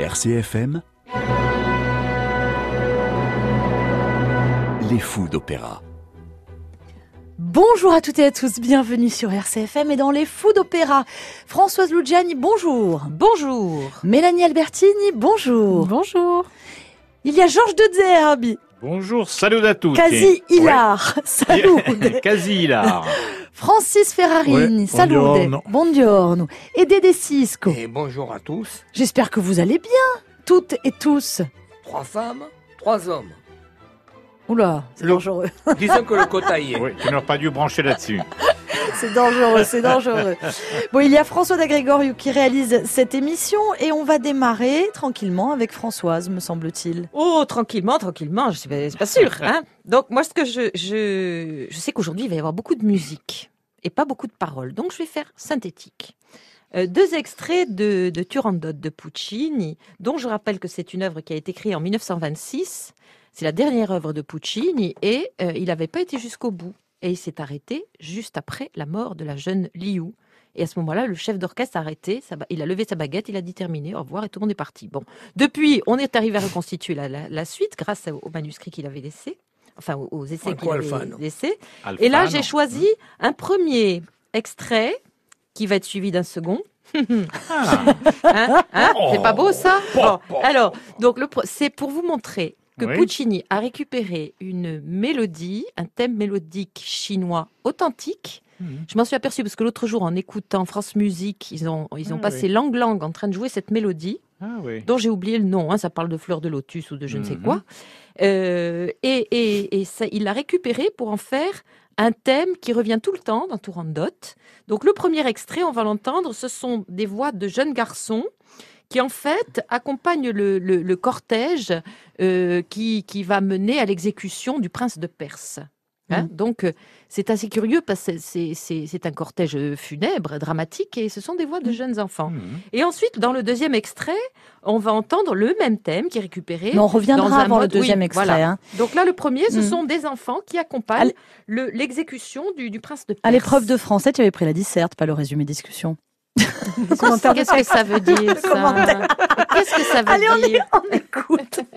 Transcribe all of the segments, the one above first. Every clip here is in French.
RCFM Les fous d'opéra. Bonjour à toutes et à tous, bienvenue sur RCFM et dans les fous d'opéra. Françoise Lugiani, bonjour. Bonjour. Mélanie Albertini, bonjour. Bonjour. Il y a Georges de Zerbi. Bonjour, salut à tous. Quasi hilar. Salut. Quasi hilar. Francis Ferrarini, Ouais, buongiorno. Buongiorno. Et Dédé Cisco. Et bonjour à tous. J'espère que vous allez bien, toutes et tous. Trois femmes, trois hommes. Oula, c'est Le- dangereux. Disons que le quota y est. Oui, tu n'aurais pas dû brancher là-dessus. C'est dangereux, c'est dangereux. Bon, il y a François d'Agrégoriou qui réalise cette émission et on va démarrer tranquillement avec Françoise, me semble-t-il. Oh, tranquillement, tranquillement, je suis pas, c'est pas sûr. Hein Donc moi, ce que je, je, je sais qu'aujourd'hui, il va y avoir beaucoup de musique et pas beaucoup de paroles. Donc je vais faire synthétique. Euh, deux extraits de, de Turandot de Puccini, dont je rappelle que c'est une œuvre qui a été créée en 1926. C'est la dernière œuvre de Puccini et euh, il n'avait pas été jusqu'au bout. Et il s'est arrêté juste après la mort de la jeune Liu. Et à ce moment-là, le chef d'orchestre a arrêté, il a levé sa baguette, il a dit terminé, au revoir, et tout le monde est parti. Bon, depuis, on est arrivé à reconstituer la, la- la suite grâce au, au manuscrit qu'il avait laissé, enfin aux, aux essais qu'il avait Alfano. laissés. Et là, j'ai choisi un premier extrait qui va être suivi d'un second. Ah, Hein Hein C'est pas beau ça? Bon, Alors, donc c'est pour vous montrer que Oui. Puccini a récupéré une mélodie, un thème mélodique chinois authentique. Mhm. Je m'en suis aperçue parce que l'autre jour, en écoutant France Musique, ils ont, ils ont Ah passé oui. langue langue en train de jouer cette mélodie ah oui. dont j'ai oublié le nom, hein, ça parle de fleurs de lotus ou de je ne sais Mhm. quoi. Euh, et et, et ça, il l'a récupéré pour en faire un thème qui revient tout le temps dans Turandot. Donc le premier extrait, on va l'entendre, ce sont des voix de jeunes garçons qui en fait accompagnent le, le- le cortège euh, qui, qui va mener à l'exécution du prince de Perse. Hein, Donc euh, c'est assez curieux parce que c'est- un cortège euh, funèbre, dramatique, et ce sont des voix de jeunes enfants. Mhm. Et ensuite, dans le deuxième extrait, on va entendre le même thème qui est récupéré. Mais on dans reviendra avant le oui, deuxième extrait. voilà. hein. Donc là, le premier, ce sont des enfants qui accompagnent le- l'exécution du, du prince de Perse. À l'épreuve de français, tu avais pris la disserte, pas le résumé discussion. Qu'est-ce que ça veut dire, ça. Qu'est-ce que ça veut Allez, on y- dire on écoute.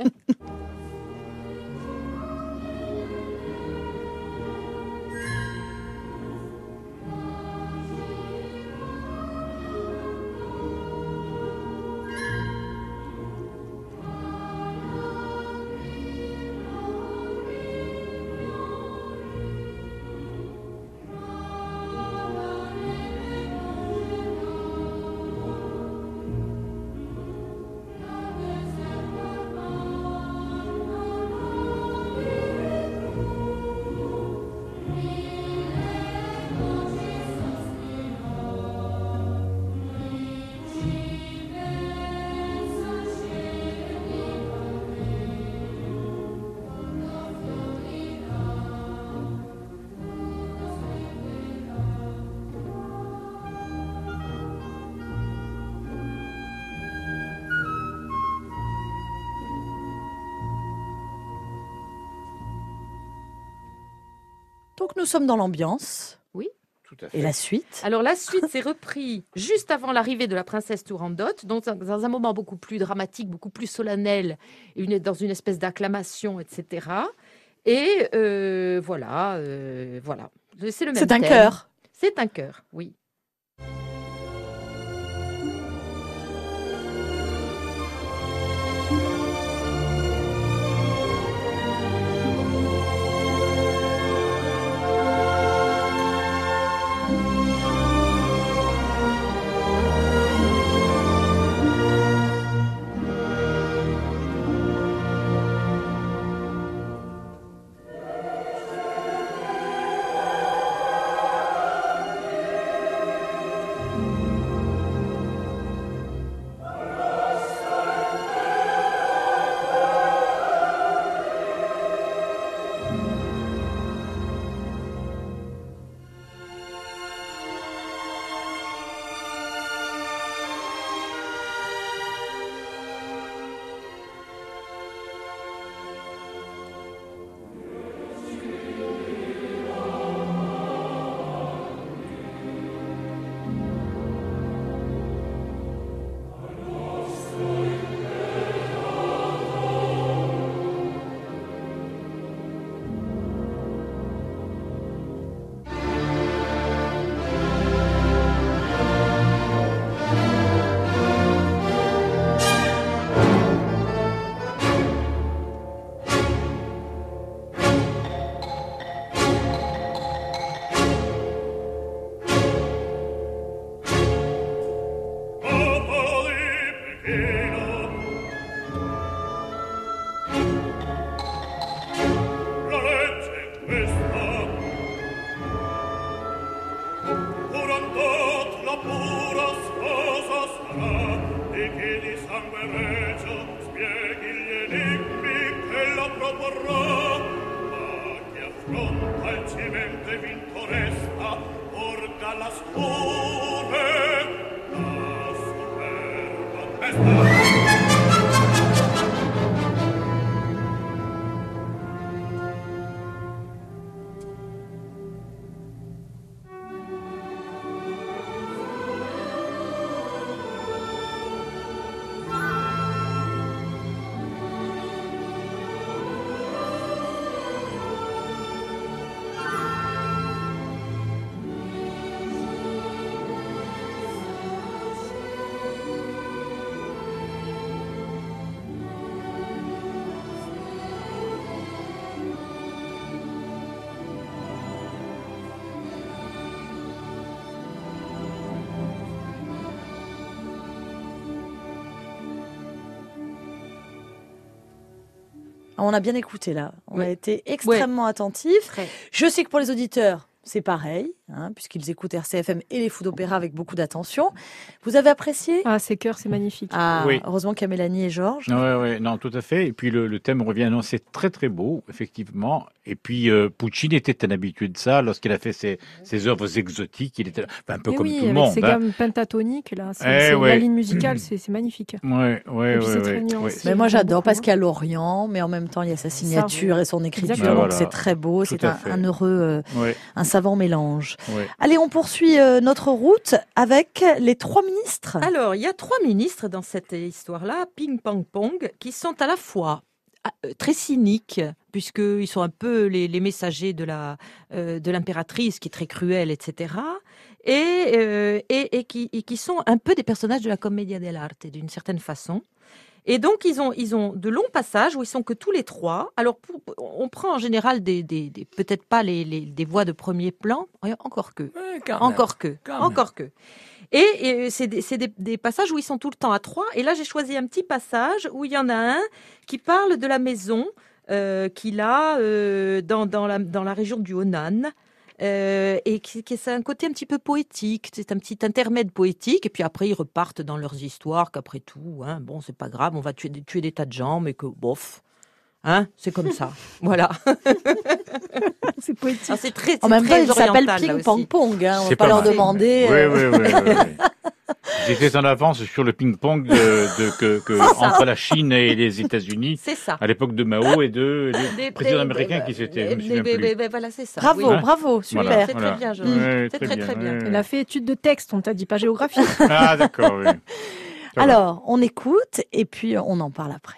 Donc nous sommes dans l'ambiance. Tout à fait. Et la suite? Alors la suite, c'est repris juste avant l'arrivée de la princesse Turandot, donc dans- dans un moment beaucoup plus dramatique, beaucoup plus solennel, une- dans une espèce d'acclamation, etc. Et euh, voilà, euh, voilà. C'est le même C'est un chœur. C'est un cœur, oui. On a bien écouté là. On a été extrêmement attentifs. Je sais que pour les auditeurs, c'est pareil, hein, puisqu'ils écoutent RCFM et les fous d'opéra avec beaucoup d'attention. Vous avez apprécié Ah, ces chœurs, c'est magnifique. Ah, Oui. heureusement qu'il y a Mélanie et Georges. Ouais, ouais, non, tout à fait. Et puis le, le thème revient. Non, c'est très très beau, effectivement. Et puis euh, Puccini était un habitué de ça lorsqu'il a fait ses, ses œuvres exotiques. Il était enfin, un peu Mais comme oui, tout le monde. ces hein. gammes pentatoniques, là, c'est, Eh ouais. la ligne musicale, c'est, magnifique. Ouais, nuancé. ouais. Mais moi j'adore parce qu'il y a l'Orient, mais en même temps il y a sa signature et son écriture, Exactement. donc Voilà. c'est très beau, c'est un, heureux, euh, un savant mélange. Ouais. Allez, on poursuit euh, notre route avec les trois ministres. Alors, il y a trois ministres dans cette histoire-là, Ping Pong Pong, qui sont à la fois ah, euh, très cyniques, puisqu'ils sont un peu les, les messagers de la euh, de l'impératrice, qui est très cruelle, etc. Et, euh, et, et qui, et qui sont un peu des personnages de la commedia dell'arte, d'une certaine façon. Et donc, ils ont, ils ont de longs passages où ils sont que tous les trois. Alors, pour- on prend en général des, des, des- peut-être pas les, les- des voix de premier plan, encore que. Ouais, quand même. Encore que, même. encore que. Et, et c'est des, c'est des- des passages où ils sont tout le temps à trois. Et là, j'ai choisi un petit passage où il y en a un qui parle de la maison euh, qu'il a euh, dans, dans, la, dans la région du Honan. Euh, et qui, qui c'est un côté un petit peu poétique, c'est un petit intermède poétique, et puis après ils repartent dans leurs histoires qu'après tout, hein, bon c'est pas grave, on va tuer, tuer des tas de gens, mais que bof, hein, c'est comme ça, voilà. C'est poétique. Très, En même temps, très il s'appelle Ping. Pong Pong. Hein. On va pas pas leur demander. Oui, euh, oui, oui, oui, oui. J'étais en avance sur le ping-pong de, de- que, que entre la Chine et les États-Unis C'est ça. à l'époque de Mao et de les Des- présidents des- américains des- qui s'étaient. Voilà, c'est ça. Bravo, oui. bravo, super. Voilà, C'est voilà. très bien, je Ouais, C'est très, très bien. ouais. Elle a fait étude de texte, on t'a dit pas géographie. Ah, d'accord, oui. Alors, on écoute et puis on en parle après.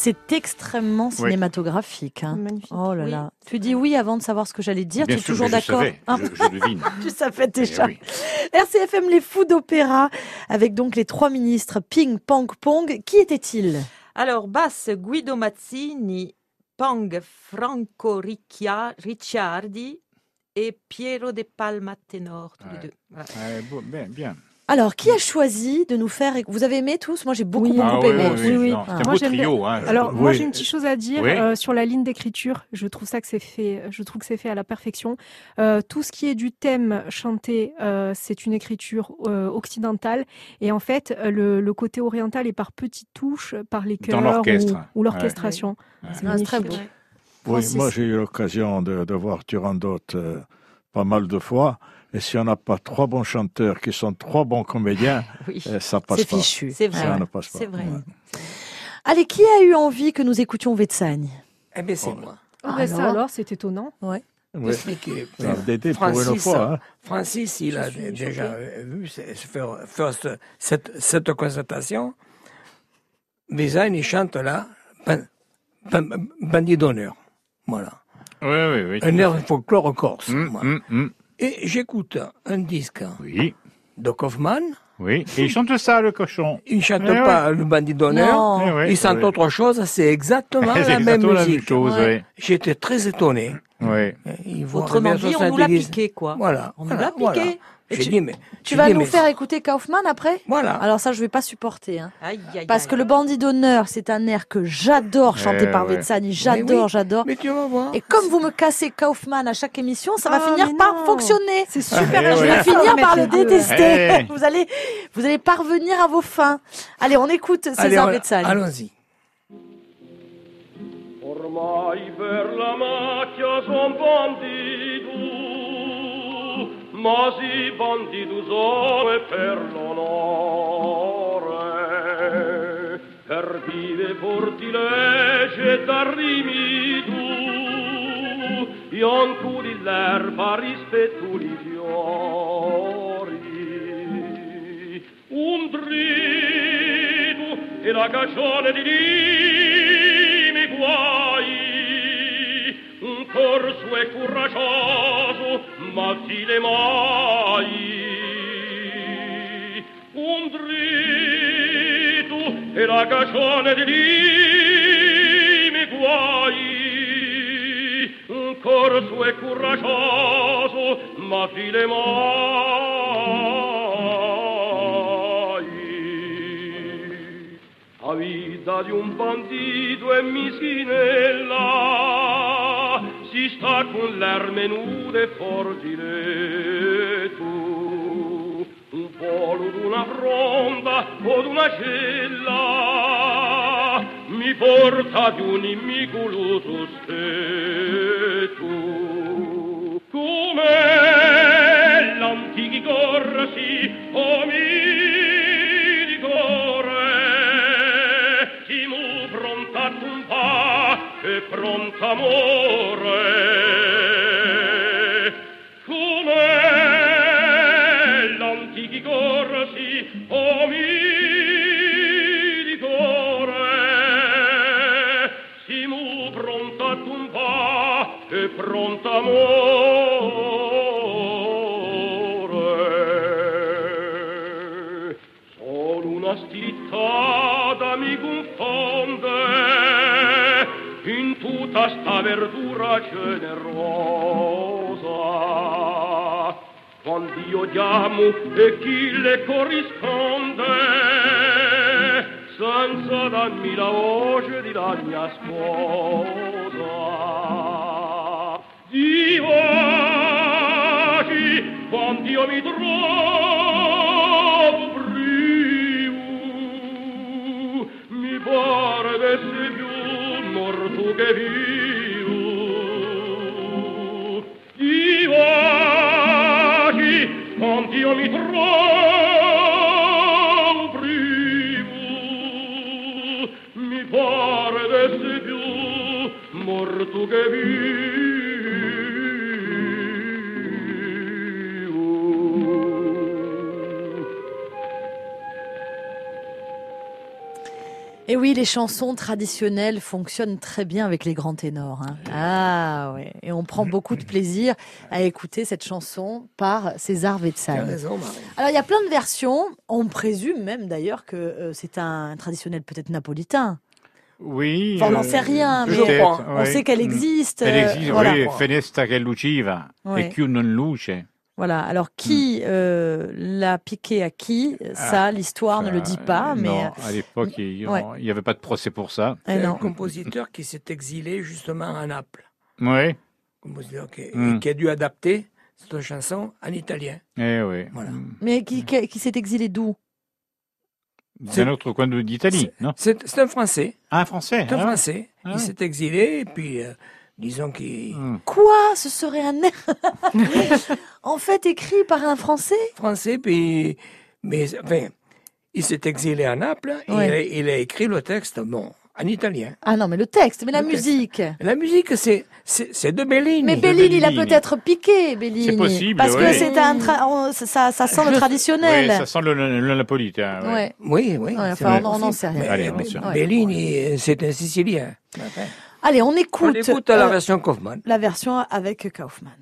C'est extrêmement cinématographique. hein. Magnifique. Oh là Oui. là. Tu dis oui avant de savoir ce que j'allais dire. Bien tu es sûr, toujours d'accord Hein je, je devine. Tu savais déjà. Eh oui. RCFM Les Fous d'Opéra, avec donc les trois ministres Ping, Pong, Pong. Qui étaient-ils Alors, basse Guido Mazzini, Pong Franco Riccia- Ricciardi et Piero De Palma ténor, tous les deux. Voilà. Ouais, bon, bien, bien. Alors, qui a choisi de nous faire... Vous avez aimé tous? Moi, j'ai beaucoup, Oui. beaucoup Ah oui, aimé. oui, Oui, oui. non, C'est un beau trio. Hein, je Alors moi j'ai une petite chose à dire Oui. euh, sur la ligne d'écriture. Je trouve ça que c'est fait. Je trouve que c'est fait à la perfection. Euh, tout ce qui est du thème chanté, euh, c'est une écriture euh, occidentale et en fait le, le côté oriental est par petites touches, par les Dans chœurs l'orchestre. ou, ou l'orchestration. Ouais. C'est Ah, c'est très beau. Oui, moi j'ai eu l'occasion de, de voir Turandot euh, pas mal de fois. Et si on n'a pas trois bons chanteurs qui sont trois bons comédiens, Oui, euh, ça passe C'est pas. fichu. c'est vrai. Ça ne passe pas. C'est vrai. Ouais. Allez, qui a eu envie que nous écoutions Vetsagne Eh bien, c'est Oh. moi. Ah, ben ça Alors c'est étonnant. Oui. Ah, pour une Francis, fois. hein. Francis, il a déjà choquée. euh, vu c'est- c'est faire, faire ce- cette, cette constatation. Vézane, il chante là, ban- ban- bandit d'honneur. Voilà. Oui, oui, oui. Un air folklore corse. Hum, moi. hum, hum. Et j'écoute un disque Oui, de Kaufmann. oui. Et il chante ça, le cochon. Il ne chante Eh pas le bandit d'honneur. Non. Eh oui, Il chante oui. autre chose. C'est exactement la même exactement la même musique. chose, Ouais. J'étais très étonné. oui. Il voit Autrement bien dit, on nous l'a 70. piqué, quoi. Voilà. On nous l'a voilà. piqué. J'ai tu- dit, mais. Tu j'ai vas dit, nous mais- faire écouter Kaufmann après? Voilà. Alors ça, je vais pas supporter. Hein. Aïe, aïe, Parce aïe. que le bandit d'honneur, c'est un air que j'adore chanter Eh par ouais. Vetsani. J'adore, oui. j'adore. Mais tu vas voir. Et comme vous me cassez Kaufmann à chaque émission, ça va Ah, finir par non. fonctionner. C'est super. Eh Je ouais. vais finir par le détester. Eh. Vous allez, vous allez parvenir à vos fins. Allez, on écoute César Vetsani. Allons-y. Ormai per la macchia son bandido, ma si bandido sono e per l'onore, per vive fortilege d'arrimido, ion tu. Di l'erba rispetto li fiori, un drido e la cagione di limi guai, un corso e coraggioso, ma file mai. Un drido e la cagione di limi guai, un corso e coraggioso, ma file mai. La vita di un bandito è mischinella, si sta con l'erme nude e forgiletto. Un polo d'una fronda o d'una cella mi porta di un e pronta amore. Sol una slitta mi confonde, in tutta sta verdura generosa. Quando io chiamo e chi le corrisponde senza dammi la voce di la mia scuola. Io mi trovo oui, les chansons traditionnelles fonctionnent très bien avec les grands ténors. hein. Ah ouais, et on prend beaucoup de plaisir à écouter cette chanson par César Marie. Alors il y a plein de versions. On présume même d'ailleurs que euh, c'est un traditionnel peut-être napolitain. Oui. Enfin, on n'en euh, sait rien, mais. On oui. sait qu'elle Mm. existe. Elle euh, existe, voilà. oui. Fenesta che luciva Ouais. e chiù non luce. Voilà. Alors qui euh, l'a piqué à qui? Ça, l'histoire ne le dit pas, Euh, mais non, à l'époque, il n'y ouais. avait pas de procès pour ça. eh C'est un compositeur qui s'est exilé justement à Naples. Oui. Compositeur qui, Mm. qui a dû adapter cette chanson en italien. Eh oui. Voilà. Mais qui, qui, qui s'est exilé d'où? C'est- D'un autre coin d'Italie, non? C'est un Français. Ah, un Français. C'est un ah. Français. Ah Il s'est exilé et puis, euh, disons qu'il... Hmm. Quoi? Ce serait un en fait écrit par un Français? Français, puis... Mais, enfin, il s'est exilé à Naples et Ouais. il, a, il a écrit le texte, bon, en italien. Ah non, mais le texte, mais la Le texte. musique. La musique, c'est c'est c'est de Bellini. Mais Bellini, il a Bellini. peut-être piqué, Bellini. C'est possible, Parce que c'est un tra- on- ça, ça sent le traditionnel. Oui, ça sent le, le, le napolitain. ouais. Ouais. Oui, oui. Enfin, on- n'en sait rien. Mais, Allez. Bellini, c'est un Sicilien. Enfin, Allez, on on écoute, écoute la euh, version Kaufmann. la version avec Kaufmann.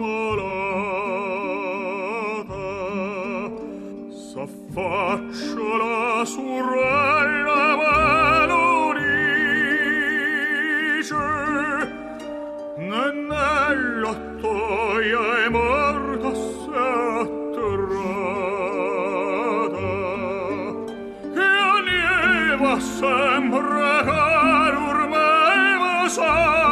Malata S'affaccia la sorella ma lo dice Nannella toia è morta s'atterrata Che anieva sempre che dormeva sola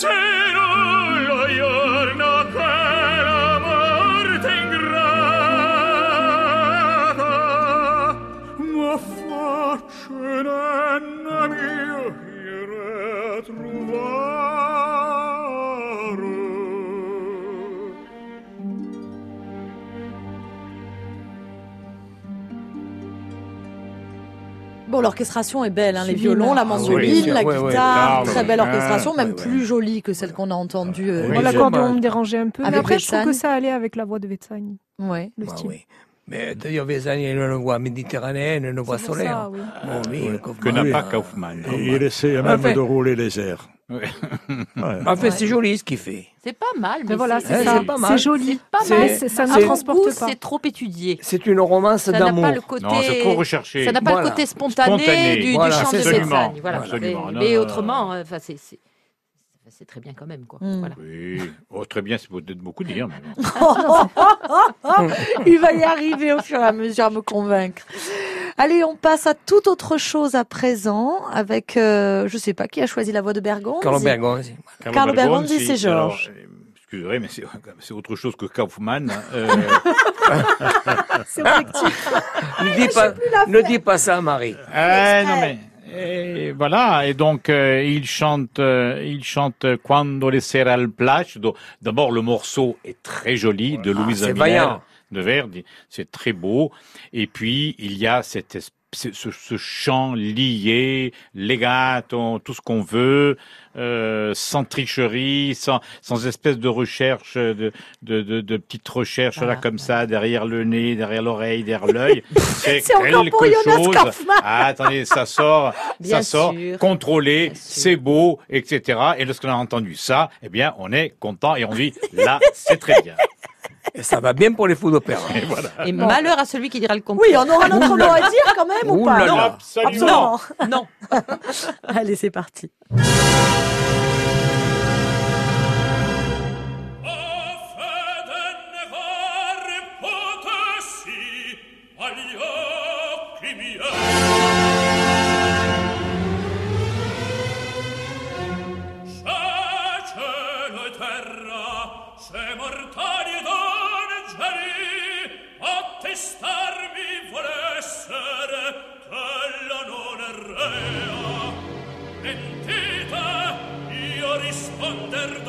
changing. L'orchestration est belle, hein, les violons, la Ah mandoline, oui, la ouais, ouais, guitare, ah, très belle orchestration, Ah, même plus jolie que celle qu'on a entendue. euh, Oui, Bon, L'accordéon me dérangeait un peu, mais après, je trouve que ça allait avec la voix de Wetzel, ouais. le Bah style. oui. Mais d'ailleurs, Vézani a une voix méditerranéenne, une voix solaire. ça, oui. Bon, oui, Que n'a pas. Kaufmann. Il essaie même Enfin- de rouler les airs. Ouais. Ouais. En fait, c'est joli ce qu'il fait. C'est pas mal, mais Mais voilà, c'est ça. c'est pas mal. C'est joli. c'est pas mal. Ça ne transporte pas. C'est trop étudié. C'est une romance Ça n'a d'amour. pas le côté. Non, c'est trop recherché. Ça n'a pas Voilà. le côté spontané, Spontané. du, chant de. Bezzani. Voilà. Absolument. Mais, Non, mais non, autrement, euh, enfin, c'est, c'est- c'est très bien quand même, quoi. Mm. Voilà. Oui. Oh, très bien, c'est peut-être beaucoup dire. Mais. Il va y arriver au fur et à mesure à me convaincre. Allez, on passe à toute autre chose à présent avec, euh, je sais pas, qui a choisi la voix de Bergonzi Carlo Bergonzi. Carlo Bergonzi, c'est Georges. euh, Excusez, mais c'est autre chose que Kaufmann. hein. Euh, C'est objectif. Ne dis pas, ne dis pas ça, Marie. Ah, non mais et voilà et donc euh, il chante euh, il chante Quando le sera al placido. D'abord le morceau est très joli de Louise Ah, c'est Miller vaillant. De Verdi, c'est très beau et puis il y a cette espèce ce, ce chant lié, legato, tout ce qu'on veut, euh, sans tricherie, sans, sans espèce de recherche, de, de, de, de petites recherches là comme ça, derrière le nez, derrière l'oreille, derrière l'œil. C'est pour quelque chose. Ah, attendez, ça sort, Bien ça sort, sûr. contrôlé, c'est beau, etc. Et lorsqu'on a entendu ça, eh bien, on est content et on dit, là, c'est très bien. Et ça va bien pour les fous d'opéra. Et voilà. Et malheur à celui qui dira le contraire. Oui, on aura notre mot à dire quand même ou pas là là. Absolument. Non. Allez, c'est parti.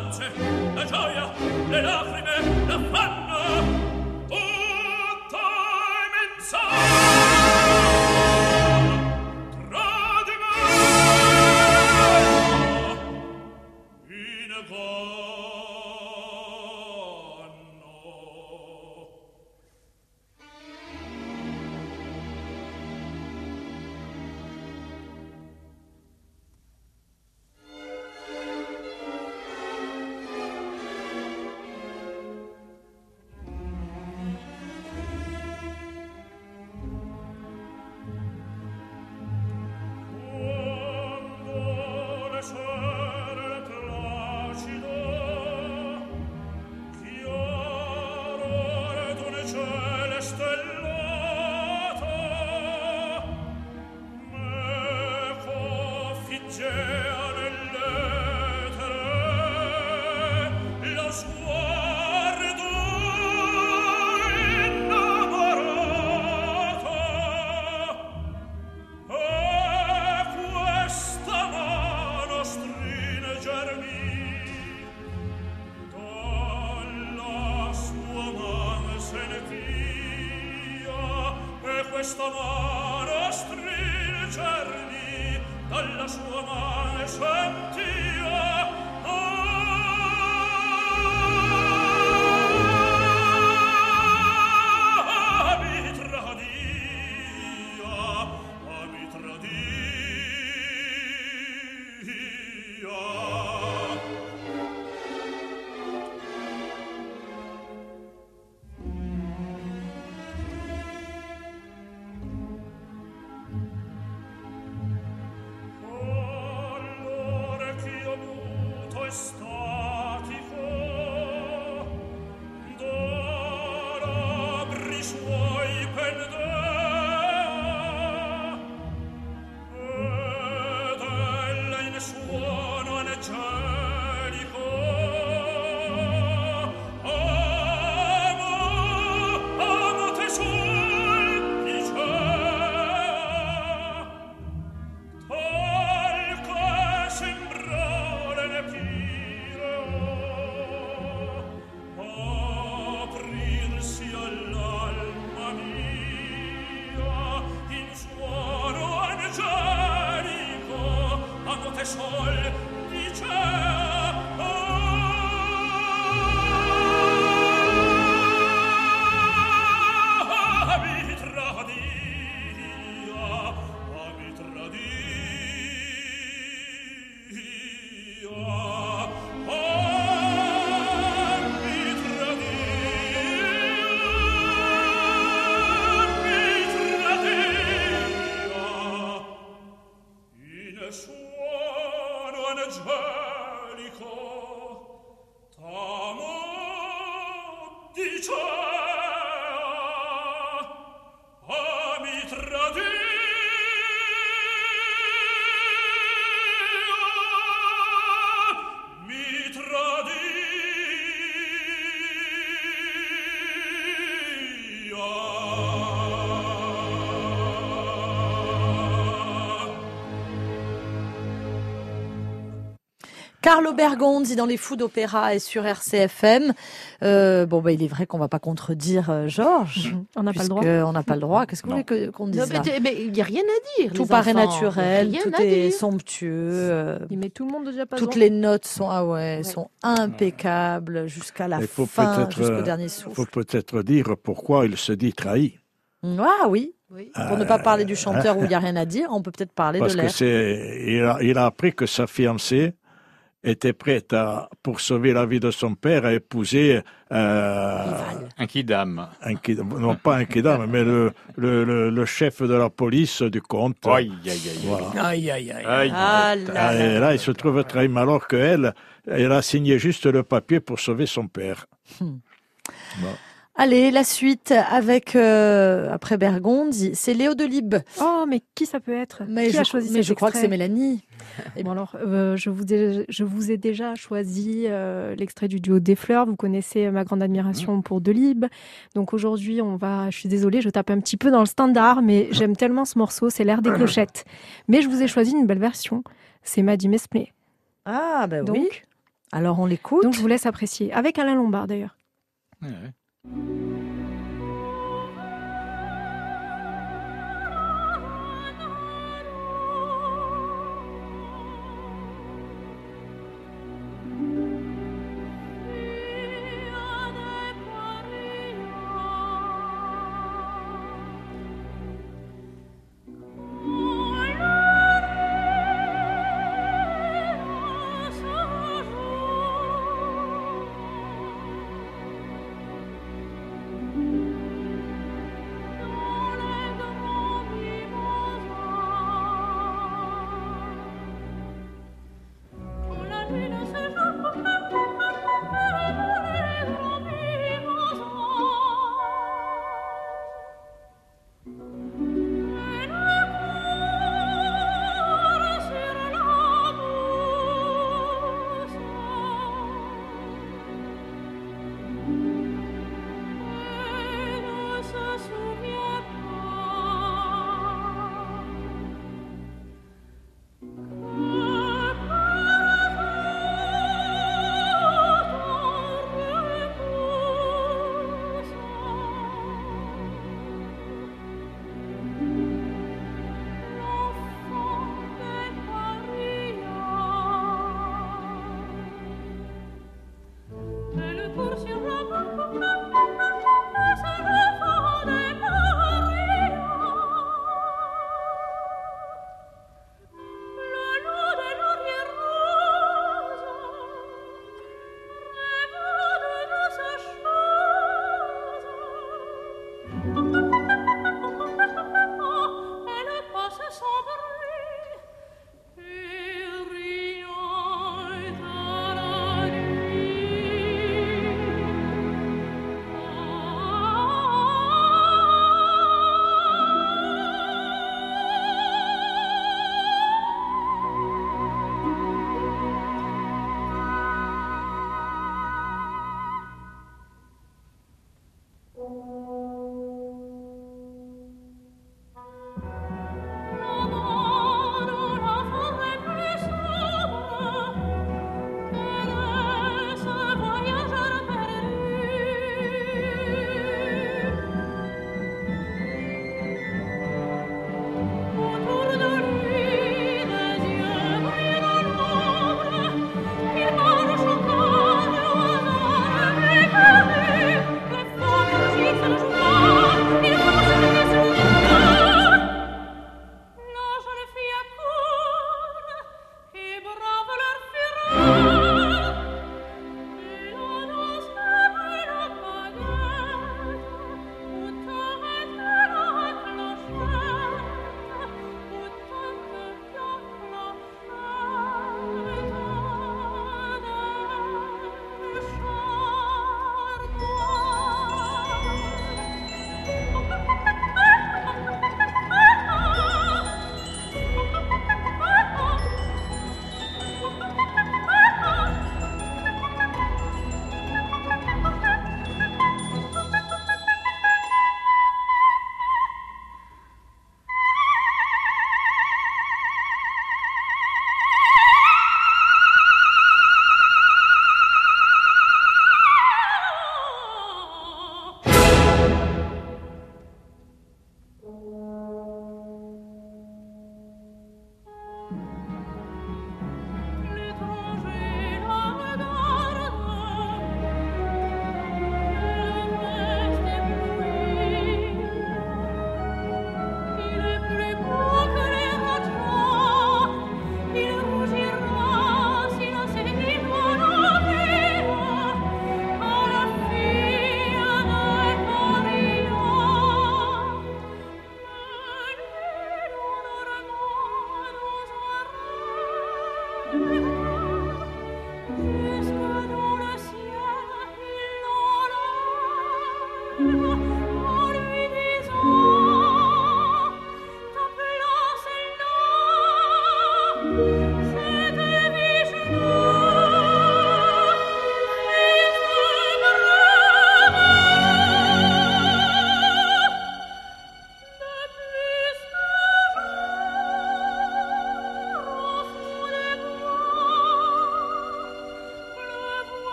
speranze, la gioia, le lacrime, l'affanno, Carlo Bergonzi dans les fous d'opéra et sur RCFM. Euh, bon, bah, il est vrai qu'on va pas contredire euh, Georges. On n'a pas le droit. On n'a pas le droit. Qu'est-ce que vous voulez qu'on dise il n'y a rien à dire. Tout paraît enfants. naturel, tout est dire. somptueux. euh, Il met tout le monde au diapason. toutes les notes sont ah ouais, Ouais. sont impeccables jusqu'à la Il faut fin, jusqu'au dernier Il souffle. faut peut-être dire pourquoi il se dit trahi. Ah oui. Oui. Pour ne pas parler du chanteur où il n'y a rien à dire, on peut peut-être parler Parce de l'air. il il a appris que sa fiancée était prête à, pour sauver la vie de son père, à épouser euh, Un kidam. un non pas un kidam, mais le, le, le, le chef de la police du comte. Aïe, aïe, aïe. Voilà. Aïe, aïe, aïe. Aïe. Ah là Ah, là. et là, il se trouve trahi, alors qu'elle, elle a signé juste le papier pour sauver son père. Allez, la suite avec euh, après Bergondi, c'est Léo Delibes. Oh, mais qui ça peut être? Mais Qui je, a choisi mais je crois que c'est Mélanie. Et bon alors, euh, je, vous ai, je vous ai déjà choisi euh, l'extrait du duo des fleurs. Vous connaissez ma grande admiration pour Delibes. Donc aujourd'hui, on va. Je suis désolée, je tape un petit peu dans le standard, mais j'aime tellement ce morceau. C'est l'air des clochettes. Mais je vous ai choisi une belle version. C'est Maddy Mesplay. Ah ben Donc, oui. Alors on l'écoute. donc je vous laisse apprécier. Avec Alain Lombard d'ailleurs. Ouais, ouais. Música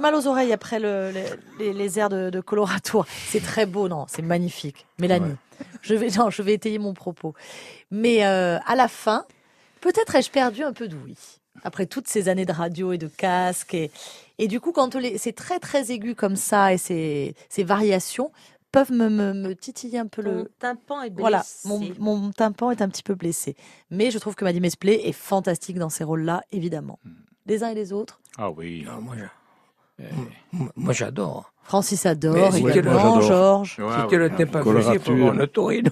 mal aux oreilles après le- le- les, les airs de, de Colorado. C'est très beau, non, c'est magnifique. Mélanie, je vais, non, je vais étayer mon propos. Mais euh, à la fin, peut-être ai-je perdu un peu d'ouïe après toutes ces années de radio et de casque et, et du coup quand c'est très très aigu comme ça et ces, ces variations peuvent me, me, me titiller un peu Ton le, tympan est blessé. voilà, mon, mon tympan est un petit peu blessé. Mais je trouve que Maddy Mesplé est fantastique dans ces rôles-là, évidemment. Les uns et les autres. Ah oui. Non, moi, je- moi, moi, j'adore. Francis adore le- également. Georges. Ouais, C'était le ouais. thème pas Colorature. pour voir le Torino.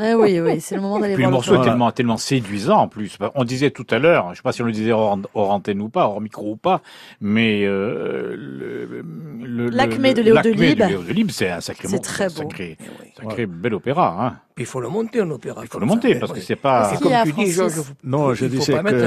Eh oui, oui, c'est le moment d'aller Puis le voir morceau est le tellement, tellement séduisant en plus. On disait tout à l'heure, je ne sais pas si on le disait hors, hors antenne ou pas, hors micro ou pas, mais euh, le, L'acmé de Léo. Léo Delibes, c'est un sacré, C'est très un beau. sacré, Eh oui. sacré bel opéra. Hein. Il faut le monter en opéra. Il faut le monter parce que c'est pas. Qu'est-ce comme tu dis, Francis Georges, faut- Non, je il faut disais pas mettre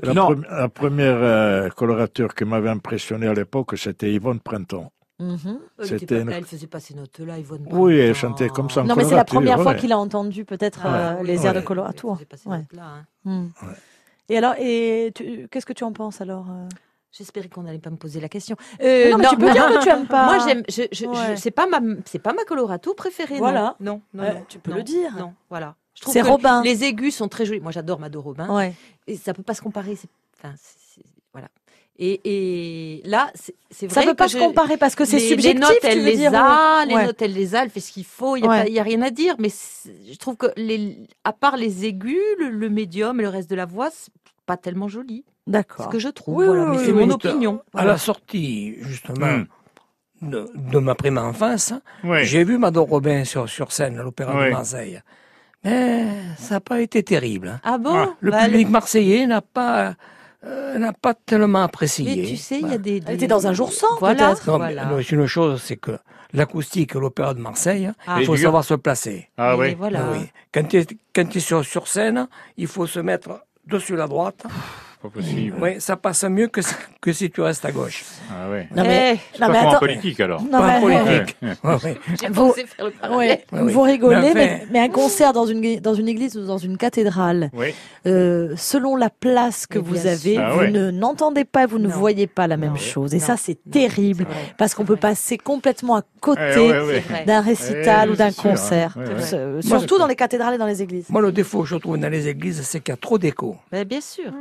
que la première euh, colorature qui m'avait impressionné à l'époque, c'était Yvonne Printemps. Mhm. Elle, C'était une- elle faisait pas ces notes-là, Yvonne. Oui, elle chantait comme ça en Non, mais c'est la première fois ouais. qu'il a entendu peut-être euh, Ah, oui, les airs de ouais. Colorado. Elle faisait pas ces Ouais. notes-là, hein. Hmm. Et alors, et qu'est-ce que tu en penses alors euh J'espérais qu'on n'allait pas me poser la question. Mais non, mais tu peux dire que tu aimes pas. Moi, j'aime. Je, je, je- Ouais. c'est pas ma, c'est pas ma colorato préférée. Voilà. Non, non, non, Ouais, non, tu peux non, le dire. Non, voilà. Je trouve C'est que Robin. Les aigus sont très jolis. Moi, j'adore Mado Robin. Ouais. Et ça peut pas se comparer. Enfin. Et, et là, c'est vrai Ça peut que pas se comparer parce que c'est subjectif. les notes, elle les dire, a, les Ouais. notes, elle les a, elle fait ce qu'il faut, il n'y a, Ouais. rien à dire. Mais je trouve que, les, à part les aigus, le, le médium et le reste de la voix, c'est pas tellement joli. C'est ce D'accord. que je trouve. Oui, voilà. oui, mais oui, c'est oui. mon opinion. À la sortie, justement, Hmm. de, de ma prime enfance, Oui. j'ai vu Mado Robin sur, sur scène à l'Opéra Oui. de Marseille. Mais ça n'a pas été terrible. hein. Ah bon? Ah, Le Bah, public marseillais n'a pas, euh, n'a pas tellement apprécié. Mais tu sais, il y a des. Elle était dans un jour sans, Voilà. peut-être. Voilà. une chose, c'est que l'acoustique à l'Opéra de Marseille, Ah. il faut Et savoir se placer. Ah Et oui. Voilà. Ah oui. Quand tu es, quand tu es sur, sur scène, il faut se mettre dessus la droite. Pas possible. Oui, ça passe mieux que, si- que si tu restes à gauche. Ah ouais. Non, mais, Eh, C'est non, pas mais comme en attends. politique alors. Non, Pas en politique. Ouais. Ouais, ouais. J'ai Vous-. Ouais, Oui, oui. vous rigolez, Mais mais, enfin- mais un concert dans une, dans une église ou dans une cathédrale, Oui. euh, selon la place que Mais vous avez. Ah vous ouais. ne n'entendez pas, vous ne Non. voyez pas la même Non. chose. Et Non. ça, c'est terrible parce qu'on peut passer complètement à côté Eh d'un récital Eh, ou d'un hein. concert. Moi, Surtout dans les cathédrales et dans les églises. Moi, le défaut que je trouve dans les églises, c'est qu'il y a trop d'écho. Bien sûr.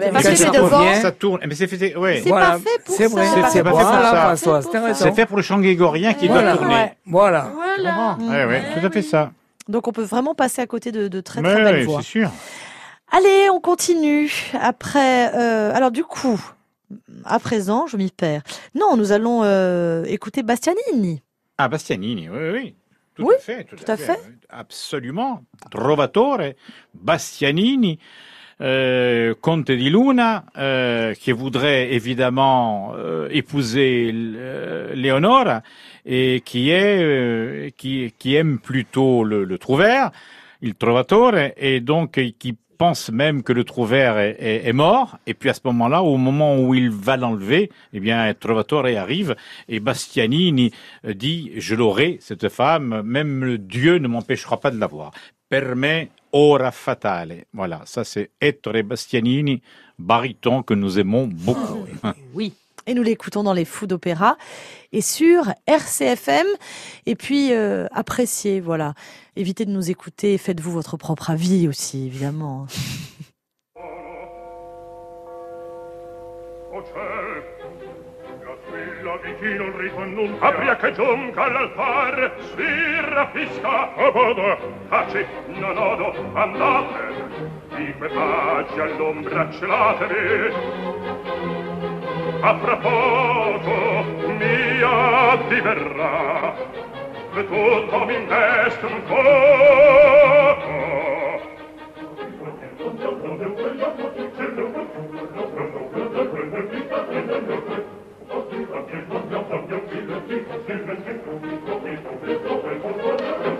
Parce parce que ça devant. revient, Ça tourne. Mais c'est fait. Ouais. C'est Voilà. pas fait pour ça. vrai, C'est- pas fait pour ça. François, C'est fait pour le chant grégorien qui Voilà. doit tourner. Voilà. Voilà. Ouais, ouais, tout à fait ça. Donc on peut vraiment passer à côté de, de très Mais très belles voix. c'est sûr. Allez, on continue. Après, euh, alors du coup, à présent, je m'y perds. Non, nous allons euh, écouter Bastianini. Ah, Bastianini, oui, oui. Tout Oui, à fait. Tout, tout à fait. Absolument. Trovatore, Bastianini, euh, Conte di Luna, euh, qui voudrait évidemment euh, épouser euh, Léonore et qui est euh, qui, qui aime plutôt le, le trouvère, il Trovatore, et donc qui pense même que le trouvère est, est- est mort. Et puis à ce moment-là, au moment où il va l'enlever, eh bien Trovatore arrive et Bastianini dit je l'aurai cette femme, même Dieu ne m'empêchera pas de l'avoir. Per me ora fatale. Voilà, ça c'est Ettore Bastianini, baryton que nous aimons beaucoup. Oui. Et nous l'écoutons dans les fous d'opéra et sur RCFM. Et puis, euh, appréciez, voilà. Évitez de nous écouter. Faites-vous votre propre avis aussi, évidemment. fino il riso annuncia apria che giunga all'altar si raffiska abodo taci non odo andate. Di quei pace all'ombra celatevi. A proposito mia diverrà che tutto mi investe un poco. Thank you. Thank you.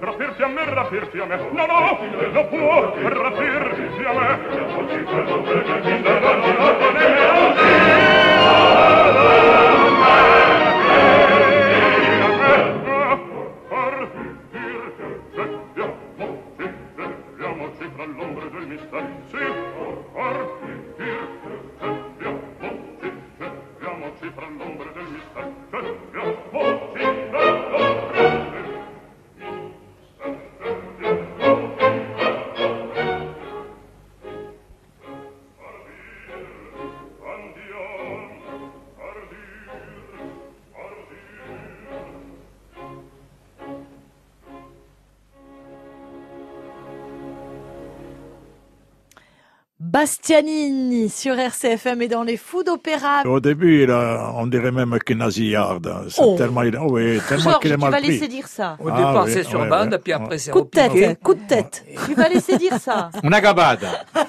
Rapirti a me, rapirti a me. No, no, non può rapirti a me. Bastianini sur RCFM et dans les fous d'opéra. Au début, il a- on dirait même qu'il est nasillarde. C'est Oh. tellement, il, oui, tellement qu'il est tu mal vas pris. laisser dire ça. Au Ah, départ, oui, c'est sur bande, ouais. puis après, c'est Coup de tête, coup de tête. Tu vas laisser dire ça. Una gabada.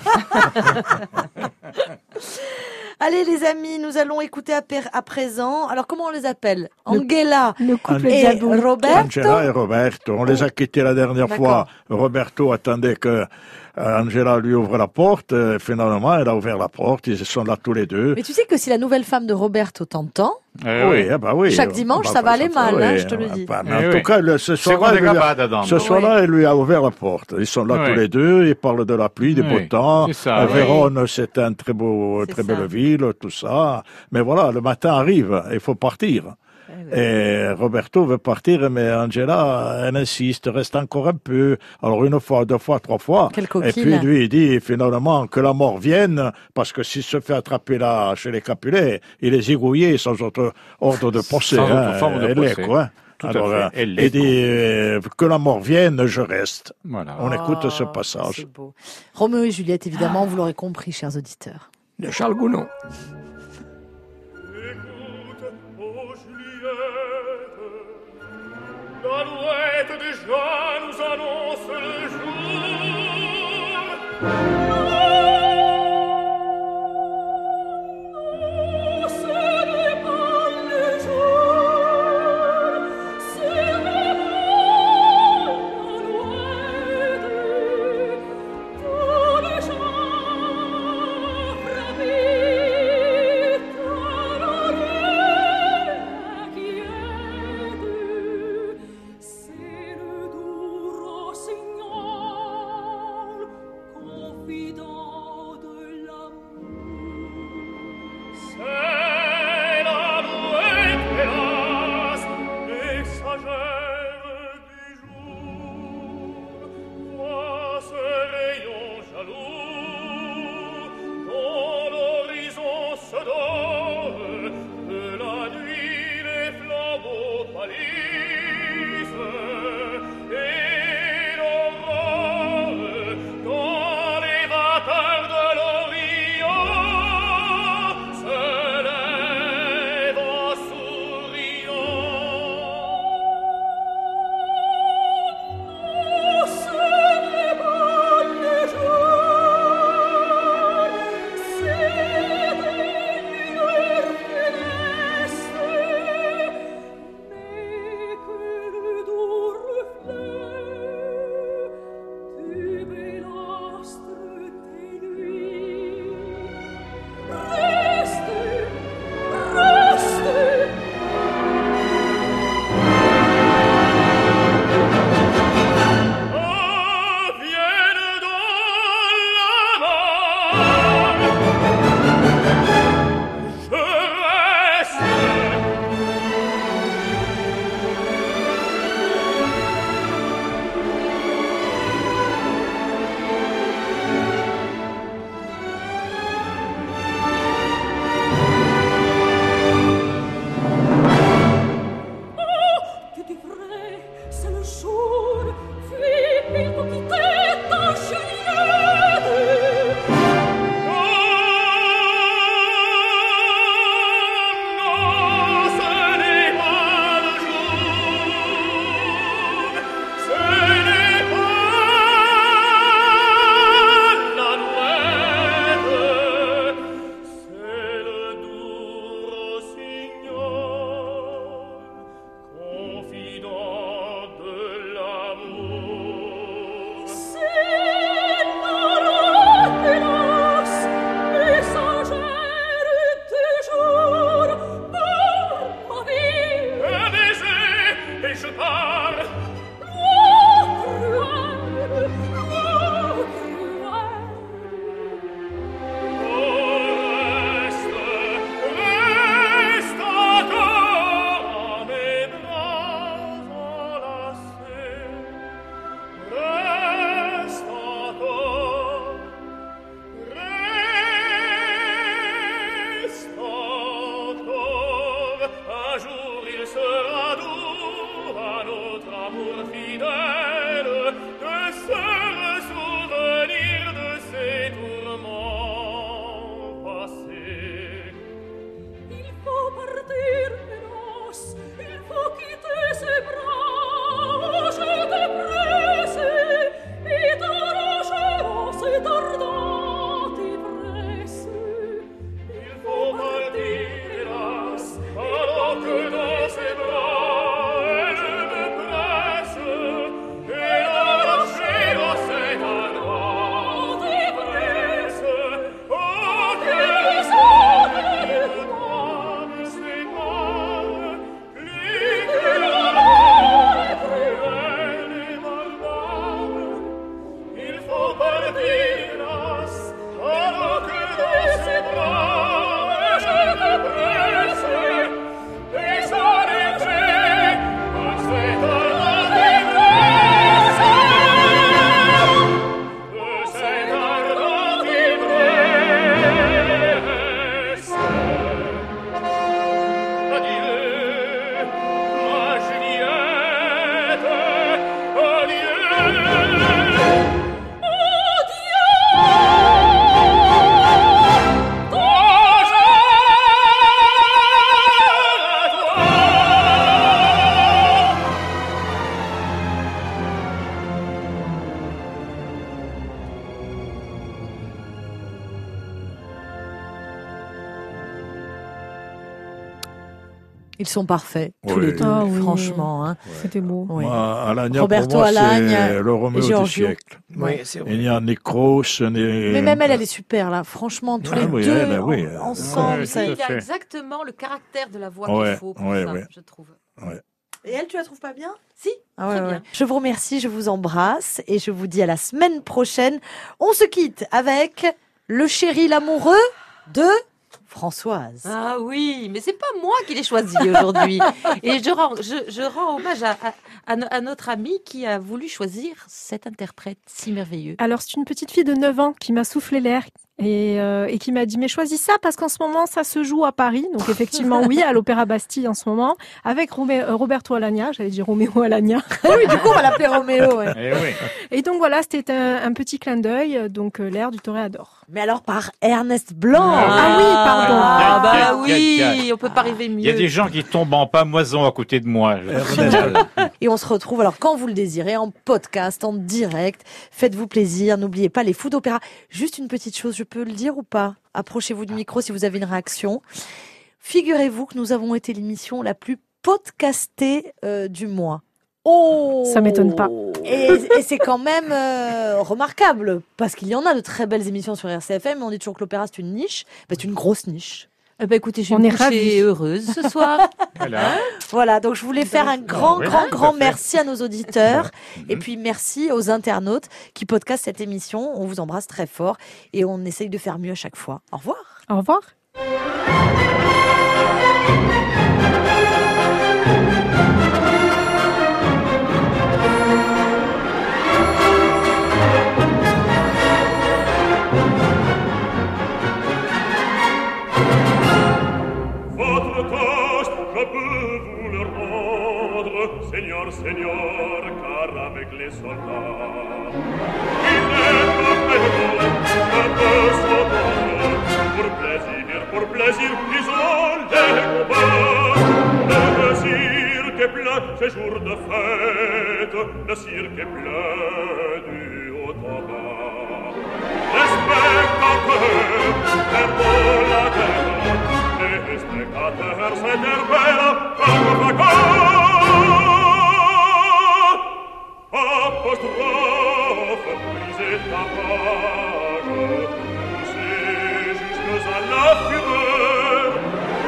Allez les amis, nous allons écouter à, présent. Alors comment on les appelle? Angela Le couple et diabou. Roberto? Angela et Roberto, on les a quittés la dernière fois. Roberto attendait que Angela lui ouvre la porte. Euh, Finalement, elle a ouvert la porte. Ils sont là tous les deux. Mais tu sais que si la nouvelle femme de Roberto t'entend, Eh oui, eh ben oui. Chaque dimanche, ça va aller mal, hein, je te le dis. Bah, mais Eh en oui. tout cas, le- ce soir-là, il ce soir-là, elle lui a ouvert la porte. Ils sont là Oui. tous les deux. Ils parlent de la pluie, du beau temps. c'est ça, Euh, oui. Vérone, c'est un très beau, très ça. belle ville, tout ça. Mais voilà, le matin arrive. Il faut partir. Eh Et Roberto veut partir, mais Angela, elle insiste, reste encore un peu. Alors une fois, deux fois, trois fois. Quelle Et puis lui, il dit finalement que la mort vienne, parce que s'il se fait attraper là chez les Capulets, il est zigouillé sans autre ordre de procès. Sans autre hein. forme de procès. est, quoi. Tout à fait. Elle il l'est, dit euh, que la mort vienne, je reste. Voilà. On écoute ce Oh, passage. Roméo et Juliette, évidemment, vous l'aurez compris, chers auditeurs. De Charles Gounod. cher nous annonce le jour. Ils sont parfaits, tous Oui. les deux, Ah oui. franchement. hein. C'était beau. Oui. Moi, Alagna, Roberto pour moi, Alagne c'est le Roméo du siècle. Oui, c'est vrai. Il n'y a ni Kroos, ni... Mais même elle, elle est super, là. Franchement, tous Ah les oui, deux elle, oui. en- ensemble. Ouais, ça- Il a fait. exactement le caractère de la voix Ouais, qu'il faut pour ouais, ça, ouais. je trouve. Et elle, tu la trouves pas bien? Si, Ah ouais, très ouais. bien. Je vous remercie, je vous embrasse et je vous dis à la semaine prochaine. On se quitte avec le chéri l'amoureux de Françoise. Ah oui, mais c'est pas moi qui l'ai choisi aujourd'hui. Et je rends, je, je rends hommage à, à- à no- à notre ami qui a voulu choisir cet interprète si merveilleux. Alors, c'est une petite fille de 9 ans qui m'a soufflé l'air et, euh, et qui m'a dit Mais choisis ça parce qu'en ce moment, ça se joue à Paris. Donc, effectivement, oui, à l'Opéra Bastille en ce moment, avec Romé- euh, Roberto Alagna. J'allais dire Roméo Alagna. oui, du coup, on va l'appeler Roméo. ouais. Eh oui. Et donc, voilà, c'était un, un petit clin d'œil. Donc, euh, l'air du toréador. Mais alors par Ernest Blanc. Ah oui, pardon. Ah bah Aïe, aïe, aïe, oui, on peut pas arriver mieux. Il y a des gens qui tombent en pamoison à côté de moi. Et on se retrouve alors quand vous le désirez en podcast, en direct. Faites-vous plaisir. N'oubliez pas les fous d'opéra. Juste une petite chose, je peux le dire ou pas? Approchez-vous du micro si vous avez une réaction. Figurez-vous que nous avons été l'émission la plus podcastée euh, du mois. Oh Ça m'étonne pas. Et, et c'est quand même euh, remarquable parce qu'il y en a de très belles émissions sur RCFM, mais on dit toujours que l'opéra c'est une niche. Bah, c'est une grosse niche. Eh ben, écoutez, je On est ravis. heureuse ce soir. Voilà. Voilà, donc je voulais faire un grand, oui, grand, grand fait. merci à nos auditeurs. Et Mhm. puis merci aux internautes qui podcastent cette émission. On vous embrasse très fort et on essaye de faire mieux à chaque fois. Au revoir. Au revoir. Señor, cara me glesolá. Ine papero, capos odor, por plaisir, por plaisir, isol de cubar. Le sir que plein, ces jours de fête, le sir que plein du haut tabac. Les spectateurs, perdons la terre, les spectateurs s'interpellent, par le apostrophe brisez ta page poussez jusque à la fureur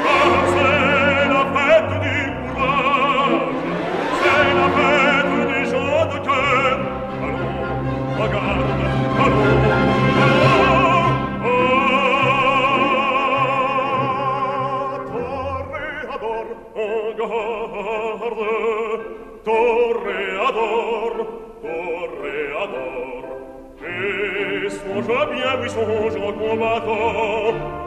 car c'est la fête du courage c'est la fête des gens de cœur allons regarde allons Torre ador, on garde, songe bien, oui songe combattant